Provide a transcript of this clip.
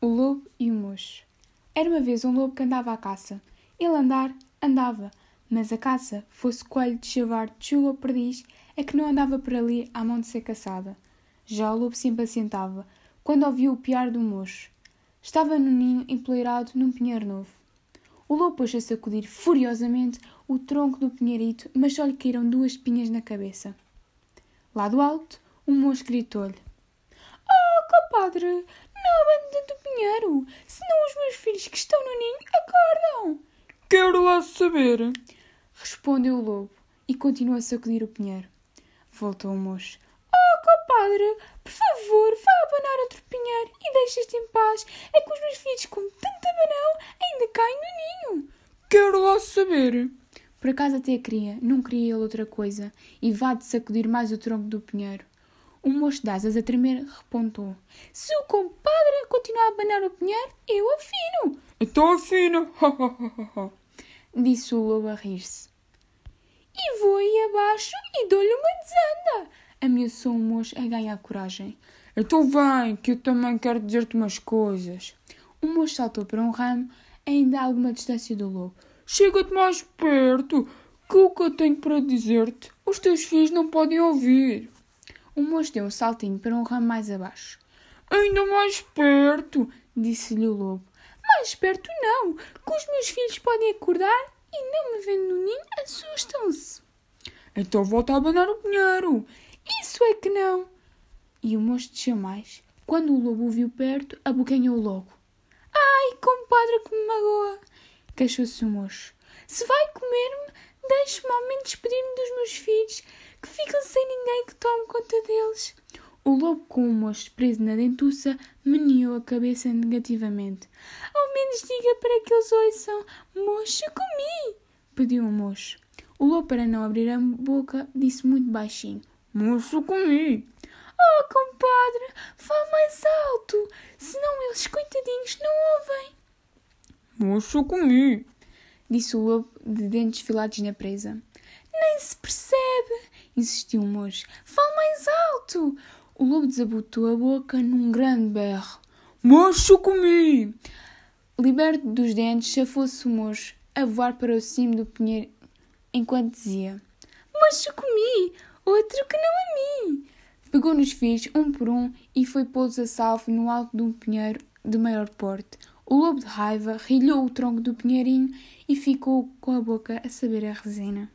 O lobo e o mocho. Era uma vez um lobo que andava à caça. Ele andar, andava, mas a caça, fosse coelho de chavar chuva ou perdiz, é que não andava por ali à mão de ser caçada. Já o lobo se impacientava, quando ouviu o piar do mocho. Estava no ninho empoleirado num pinheiro novo. O lobo pôs a sacudir furiosamente o tronco do pinheirito, mas só lhe caíram duas espinhas na cabeça. Lá do alto, o mocho gritou-lhe: Oh, compadre, abandone tanto o pinheiro, senão os meus filhos que estão no ninho acordam. Quero lá saber. Respondeu o lobo e continuou a sacudir o pinheiro. Voltou o mocho. Oh, compadre, por favor, vá abanar outro pinheiro e deixe-te em paz. É que os meus filhos, com tanta banão, ainda caem no ninho. Quero lá saber. Por acaso até queria, não queria ele outra coisa, e vá de sacudir mais o tronco do pinheiro. O moço de asas a tremer repontou. Se o compadre continuar a abanar o pinheiro, eu afino. Então afina, disse o lobo a rir-se. E vou aí abaixo e dou-lhe uma desanda, ameaçou o moço a ganhar coragem. Então vem, que eu também quero dizer-te umas coisas. O moço saltou para um ramo, ainda a alguma distância do lobo. Chega-te mais perto, que o que eu tenho para dizer-te, os teus filhos não podem ouvir. O moço deu um saltinho para um ramo mais abaixo. Ainda mais perto, disse-lhe o lobo. Mais perto não, que os meus filhos podem acordar e não me vendo no ninho assustam-se. Então volta a abanar o pinheiro. Isso é que não. E o moço desceu mais. Quando o lobo o viu perto, abocanhou logo. Ai, compadre, que me magoa! Queixou-se o moço. Se vai comer-me, deixe-me ao menos despedir-me dos meus filhos, O lobo, com o moço preso na dentuça, meneou a cabeça negativamente. Ao menos diga para que eles ouçam: Moço, comi! pediu o moço. O lobo, para não abrir a boca, disse muito baixinho: Moço, comi! Oh, compadre, fale mais alto, senão eles, coitadinhos, não ouvem. Moço, comi! disse o lobo, de dentes filados na presa. Nem se percebe, insistiu o moço. Fale mais alto! O lobo desabotou a boca num grande berro. Moço, comi! Liberto dos dentes, chafou-se o moço a voar para o cimo do pinheiro enquanto dizia: Moço, comi! Outro que não a mim! Pegou nos filhos, um por um, e foi pô-los a salvo no alto de um pinheiro de maior porte. O lobo de raiva rilhou o tronco do pinheirinho e ficou com a boca a saber a resina.